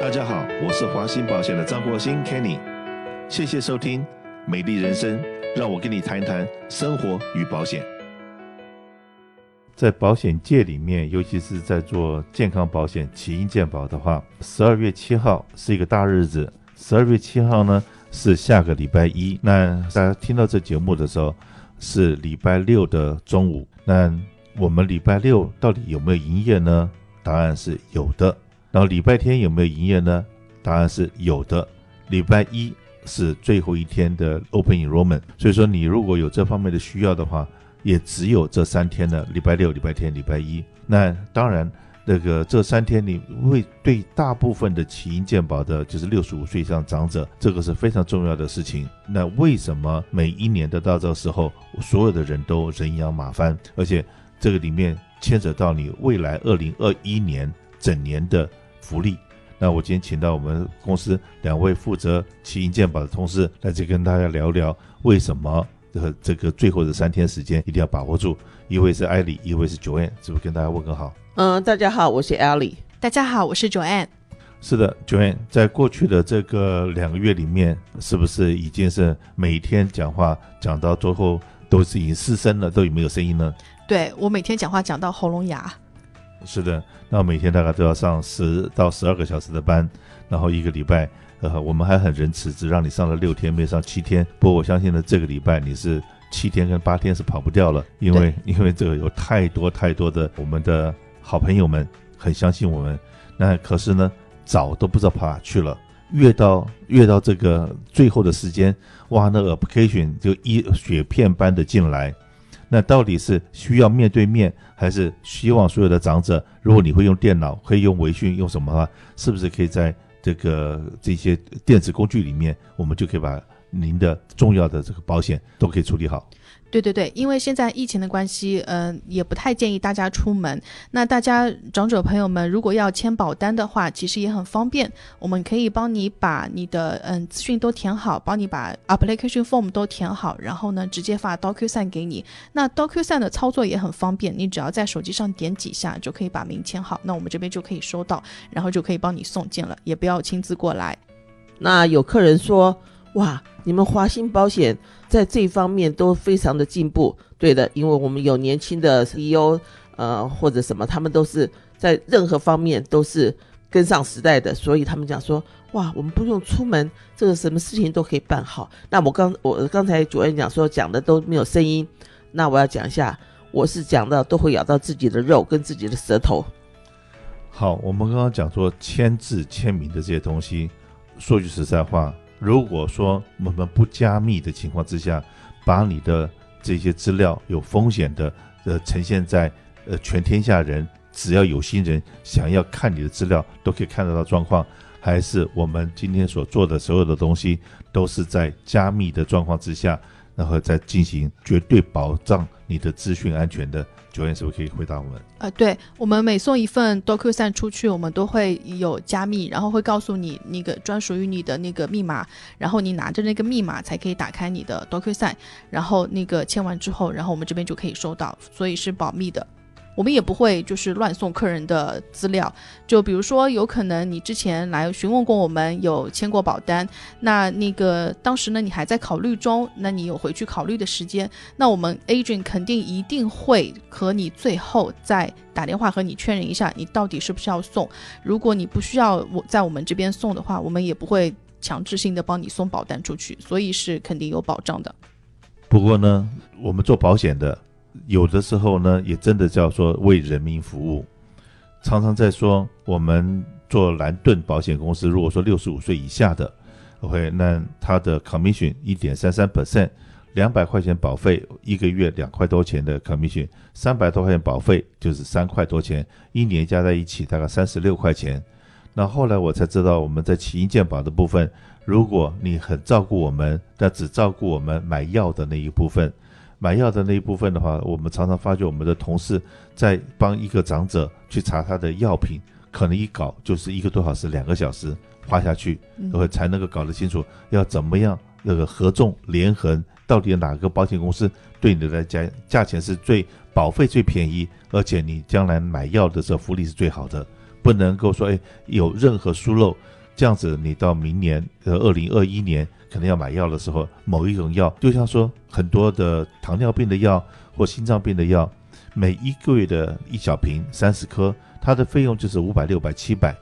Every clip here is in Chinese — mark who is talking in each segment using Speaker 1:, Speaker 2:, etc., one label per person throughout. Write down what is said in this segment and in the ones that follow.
Speaker 1: 大家好，我是华兴保险的张国兴 Kenny，谢谢收听美丽人生，让我跟你谈一谈生活与保险。
Speaker 2: 在保险界里面，尤其是在做健康保险、起因健保的话，十二月七号是一个大日子。十二月七号呢是下个礼拜一，那大家听到这节目的时候是礼拜六的中午。那我们礼拜六到底有没有营业呢？答案是有的。然后礼拜天有没有营业呢？答案是有的。礼拜一是最后一天的 Open Enrollment，所以说你如果有这方面的需要的话，也只有这三天的礼拜六、礼拜天、礼拜一。那当然，那个这三天你会对大部分的起因健保的，就是六十五岁以上长者，这个是非常重要的事情。那为什么每一年的到这时候，所有的人都人仰马翻，而且这个里面牵扯到你未来二零二一年整年的福利？那我今天请到我们公司两位负责起因健保的同事来这跟大家聊聊为什么。这个这个最后的三天时间一定要把握住。一位是艾莉，一位是 Joanne，是不是跟大家问个好？
Speaker 3: 嗯，大家好，我是艾莉。
Speaker 4: 大家好，我是 Joanne。
Speaker 2: 是的，Joanne，在过去的这个两个月里面，是不是已经是每天讲话讲到最后都是已经失声了，都有没有声音呢？
Speaker 4: 对，我每天讲话讲到喉咙哑。
Speaker 2: 是的，那每天大概都要上十到十二个小时的班，然后一个礼拜。呃，我们还很仁慈，只让你上了六天，没上七天。不过我相信呢，这个礼拜你是七天跟八天是跑不掉了，因为因为这个有太多太多的我们的好朋友们很相信我们。那可是呢，早都不知道跑哪去了。越到越到这个最后的时间，哇，那个 application 就一雪片般的进来。那到底是需要面对面，还是希望所有的长者，如果你会用电脑，可以用微讯，用什么的话，是不是可以在？这个这些电子工具里面，我们就可以把您的重要的这个保险都可以处理好。
Speaker 4: 对对对，因为现在疫情的关系，嗯、呃，也不太建议大家出门。那大家长者朋友们，如果要签保单的话，其实也很方便。我们可以帮你把你的嗯资讯都填好，帮你把 application form 都填好，然后呢，直接发 DocuSign 给你。那 DocuSign 的操作也很方便，你只要在手机上点几下，就可以把名签好。那我们这边就可以收到，然后就可以帮你送件了，也不要亲自过来。
Speaker 3: 那有客人说。哇，你们华兴保险在这方面都非常的进步，对的，因为我们有年轻的 CEO，呃，或者什么，他们都是在任何方面都是跟上时代的，所以他们讲说，哇，我们不用出门，这个什么事情都可以办好。那我刚我刚才主任讲说讲的都没有声音，那我要讲一下，我是讲的都会咬到自己的肉跟自己的舌头。
Speaker 2: 好，我们刚刚讲说签字签名的这些东西，说句实在话。如果说我们不加密的情况之下，把你的这些资料有风险的呃呈现在呃全天下人，只要有心人想要看你的资料，都可以看得到状况，还是我们今天所做的所有的东西都是在加密的状况之下，然后再进行绝对保障你的资讯安全的。九点师傅可以回答我们？
Speaker 4: 呃，对，我们每送一份 DocuSign 出去，我们都会有加密，然后会告诉你那个专属于你的那个密码，然后你拿着那个密码才可以打开你的 DocuSign，然后那个签完之后，然后我们这边就可以收到，所以是保密的。我们也不会就是乱送客人的资料，就比如说有可能你之前来询问过我们有签过保单，那那个当时呢你还在考虑中，那你有回去考虑的时间，那我们 agent 肯定一定会和你最后再打电话和你确认一下，你到底是不是要送。如果你不需要我在我们这边送的话，我们也不会强制性的帮你送保单出去，所以是肯定有保障的。
Speaker 2: 不过呢，我们做保险的。有的时候呢，也真的叫做为人民服务。常常在说，我们做蓝盾保险公司，如果说六十五岁以下的，OK，那他的 commission 一点三三 percent，两百块钱保费，一个月两块多钱的 commission，三百多块钱保费就是三块多钱，一年加在一起大概三十六块钱。那后来我才知道，我们在起因健保的部分，如果你很照顾我们，但只照顾我们买药的那一部分。买药的那一部分的话，我们常常发觉我们的同事在帮一个长者去查他的药品，可能一搞就是一个多小时、两个小时花下去，然后才能够搞得清楚要怎么样那个合纵连横，到底哪个保险公司对你的价价钱是最保费最便宜，而且你将来买药的时候福利是最好的。不能够说哎有任何疏漏，这样子你到明年呃二零二一年可能要买药的时候，某一种药，就像说很多的糖尿病的药或心脏病的药，每一个月的一小瓶三十颗，它的费用就是五百、六百、七百。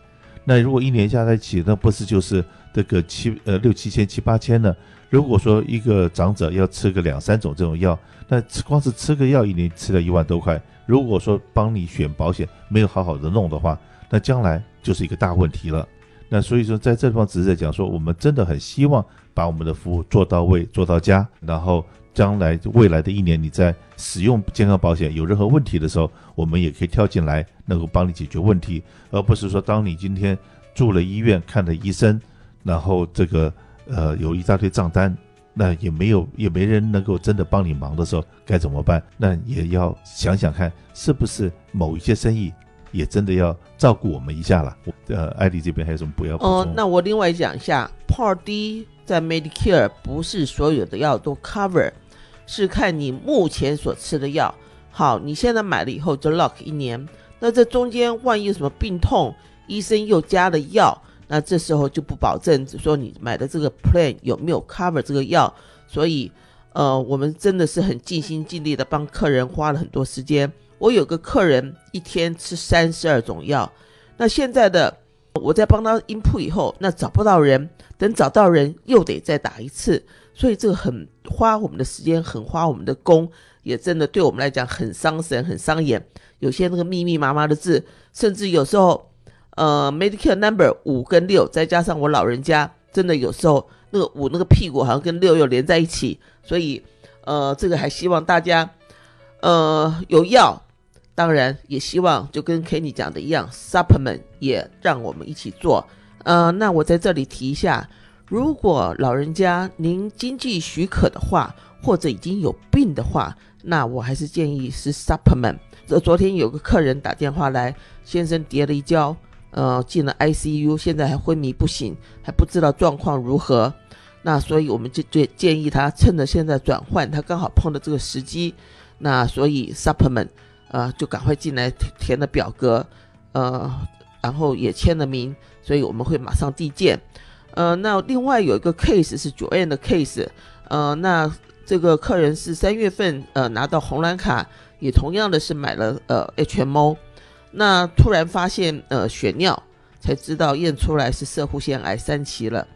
Speaker 2: 那如果一年加在一起，那不是就是这个七呃六七千七八千呢？如果说一个长者要吃个两三种这种药，那光是吃个药一年吃了一万多块。如果说帮你选保险没有好好的弄的话，那将来就是一个大问题了。那所以说在这地方只是在讲说，我们真的很希望把我们的服务做到位、做到家，然后将来未来的一年你在使用健康保险有任何问题的时候，我们也可以跳进来能够帮你解决问题，而不是说当你今天住了医院看了医生，然后这个呃有一大堆账单。那也没有，也没人能够真的帮你忙的时候，该怎么办？那也要想想看，是不是某一些生意也真的要照顾我们一下了？呃，艾迪这边还有什么不要补充？
Speaker 3: 哦，那我另外讲一下，Part D 在 Medicare 不是所有的药都 cover，是看你目前所吃的药。好，你现在买了以后就 lock 一年，那这中间万一有什么病痛，医生又加了药。那这时候就不保证说你买的这个 plan 有没有 cover 这个药，所以，呃，我们真的是很尽心尽力的帮客人花了很多时间。我有个客人一天吃三十二种药，那现在的我在帮他 input 以后，那找不到人，等找到人又得再打一次，所以这个很花我们的时间，很花我们的工，也真的对我们来讲很伤神，很伤眼。有些那个密密麻麻的字，甚至有时候。呃，Medicare number 五跟六，再加上我老人家，真的有时候那个五那个屁股好像跟六又连在一起，所以呃，这个还希望大家呃有药，当然也希望就跟 Kenny 讲的一样，supplement 也让我们一起做。呃，那我在这里提一下，如果老人家您经济许可的话，或者已经有病的话，那我还是建议是 supplement。这昨天有个客人打电话来，先生跌了一跤。呃，进了 ICU，现在还昏迷不醒，还不知道状况如何。那所以我们就建建议他趁着现在转换，他刚好碰到这个时机。那所以 supplement，呃，就赶快进来填填了表格，呃，然后也签了名，所以我们会马上递件。呃，那另外有一个 case 是 Joanne 的 case，呃，那这个客人是三月份呃拿到红蓝卡，也同样的是买了呃 HMO。那突然发现，呃，血尿才知道验出来是射护腺癌三期了。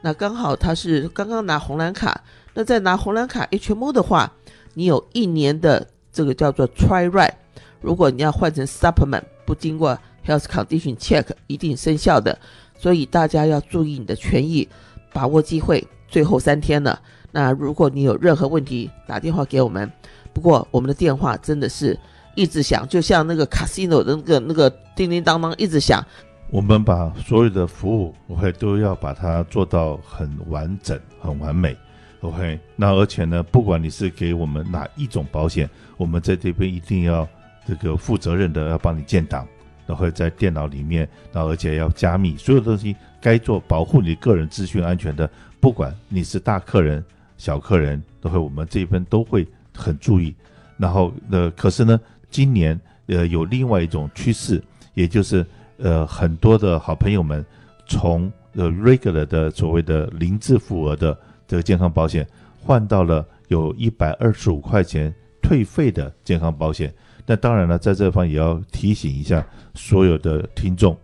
Speaker 3: 那刚好他是刚刚拿红蓝卡，那在拿红蓝卡 HMO 的话，你有一年的这个叫做 Try Right。如果你要换成 Supplement，不经过 Health Condition Check，一定生效的。所以大家要注意你的权益，把握机会，最后三天了。那如果你有任何问题，打电话给我们。不过我们的电话真的是。一直响，就像那个 casino 的那个那个叮叮当当一直响。
Speaker 2: 我们把所有的服务我都要把它做到很完整、很完美，OK。那而且呢，不管你是给我们哪一种保险，我们在这边一定要这个负责任的要帮你建档，然后在电脑里面，然后而且要加密，所有东西该做保护你个人资讯安全的，不管你是大客人、小客人，都会我们这边都会很注意。然后呃，可是呢。今年呃有另外一种趋势，也就是呃很多的好朋友们从呃 regular 的所谓的零自付额的这个健康保险换到了有一百二十五块钱退费的健康保险。那当然了，在这方也要提醒一下所有的听众，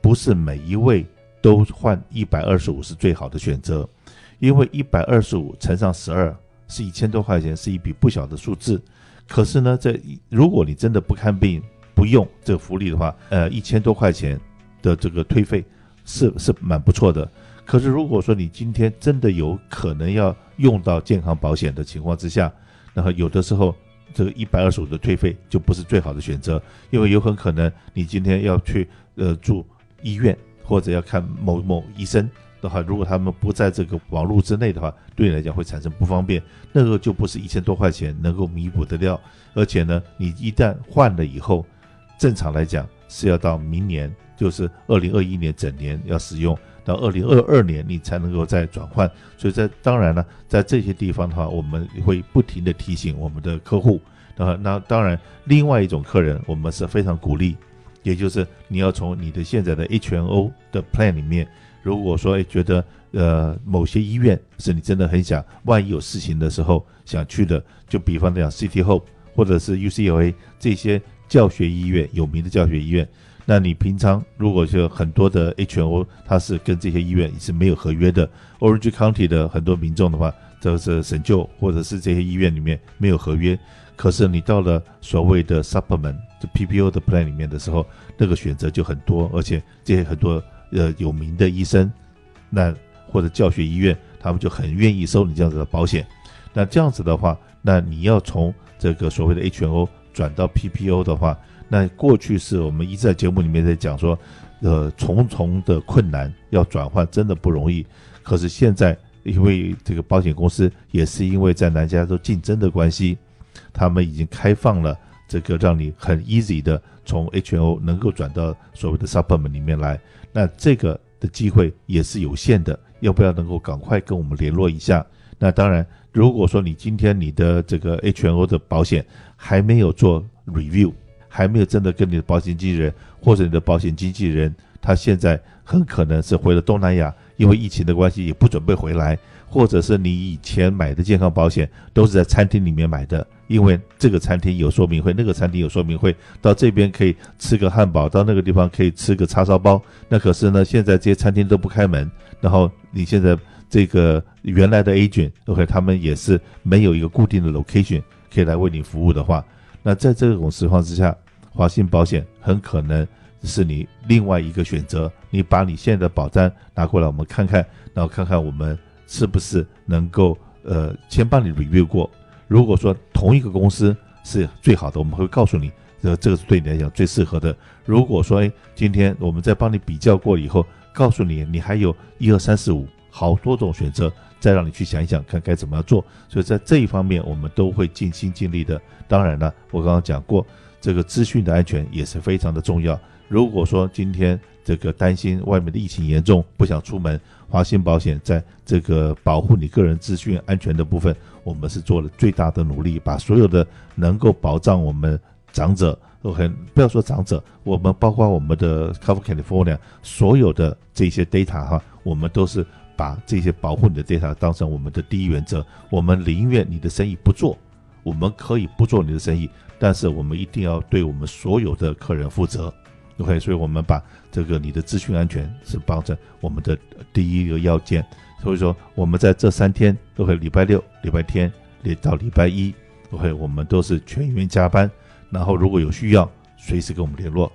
Speaker 2: 不是每一位都换一百二十五是最好的选择，因为一百二十五乘上十二是一千多块钱，是一笔不小的数字。可是呢，这如果你真的不看病不用这个福利的话，呃，一千多块钱的这个退费是是蛮不错的。可是如果说你今天真的有可能要用到健康保险的情况之下，然后有的时候这个一百二十五的退费就不是最好的选择，因为有很可能你今天要去呃住医院或者要看某某医生。的话，如果他们不在这个网络之内的话，对你来讲会产生不方便，那个就不是一千多块钱能够弥补得了。而且呢，你一旦换了以后，正常来讲是要到明年，就是二零二一年整年要使用，到二零二二年你才能够再转换。所以在当然呢，在这些地方的话，我们会不停的提醒我们的客户。啊那当然，另外一种客人，我们是非常鼓励，也就是你要从你的现在的 HMO 的 plan 里面，如果说觉得呃某些医院是你真的很想，万一有事情的时候想去的，就比方讲 City Hope 或者是 UCLA 这些教学医院，有名的教学医院，那你平常如果就很多的 HMO 它是跟这些医院是没有合约的，Orange County 的很多民众的话，就是神救或者是这些医院里面没有合约。可是你到了所谓的 supplement 就 PPO 的 plan 里面的时候，那个选择就很多，而且这些很多呃有名的医生，那或者教学医院，他们就很愿意收你这样子的保险。那这样子的话，那你要从这个所谓的 HMO 转到 PPO 的话，那过去是我们一直在节目里面在讲说，呃，重重的困难要转换真的不容易。可是现在因为这个保险公司也是因为在南加州竞争的关系。他们已经开放了这个让你很 easy 的从 H O 能够转到所谓的 supplement 里面来，那这个的机会也是有限的，要不要能够赶快跟我们联络一下？那当然，如果说你今天你的这个 H O 的保险还没有做 review，还没有真的跟你的保险经纪人或者你的保险经纪人，他现在很可能是回了东南亚，因为疫情的关系也不准备回来，或者是你以前买的健康保险都是在餐厅里面买的。因为这个餐厅有说明会，那个餐厅有说明会，到这边可以吃个汉堡，到那个地方可以吃个叉烧包。那可是呢，现在这些餐厅都不开门，然后你现在这个原来的 agent，OK，他们也是没有一个固定的 location 可以来为你服务的话，那在这种情况之下，华信保险很可能是你另外一个选择。你把你现在的保单拿过来，我们看看，然后看看我们是不是能够呃先帮你 review 过。如果说同一个公司是最好的，我们会告诉你，这这个是对你来讲最适合的。如果说，哎，今天我们在帮你比较过以后，告诉你你还有一二三四五好多种选择，再让你去想一想，看该怎么样做。所以在这一方面，我们都会尽心尽力的。当然了，我刚刚讲过，这个资讯的安全也是非常的重要。如果说今天这个担心外面的疫情严重，不想出门，华信保险在这个保护你个人资讯安全的部分，我们是做了最大的努力，把所有的能够保障我们长者，OK，不要说长者，我们包括我们的 Cover California 所有的这些 data 哈，我们都是把这些保护你的 data 当成我们的第一原则。我们宁愿你的生意不做，我们可以不做你的生意，但是我们一定要对我们所有的客人负责。OK，所以我们把这个你的资讯安全是当成我们的第一个要件。所以说我们在这三天，OK，礼拜六、礼拜天，连到礼拜一，OK，我们都是全员加班。然后如果有需要，随时跟我们联络。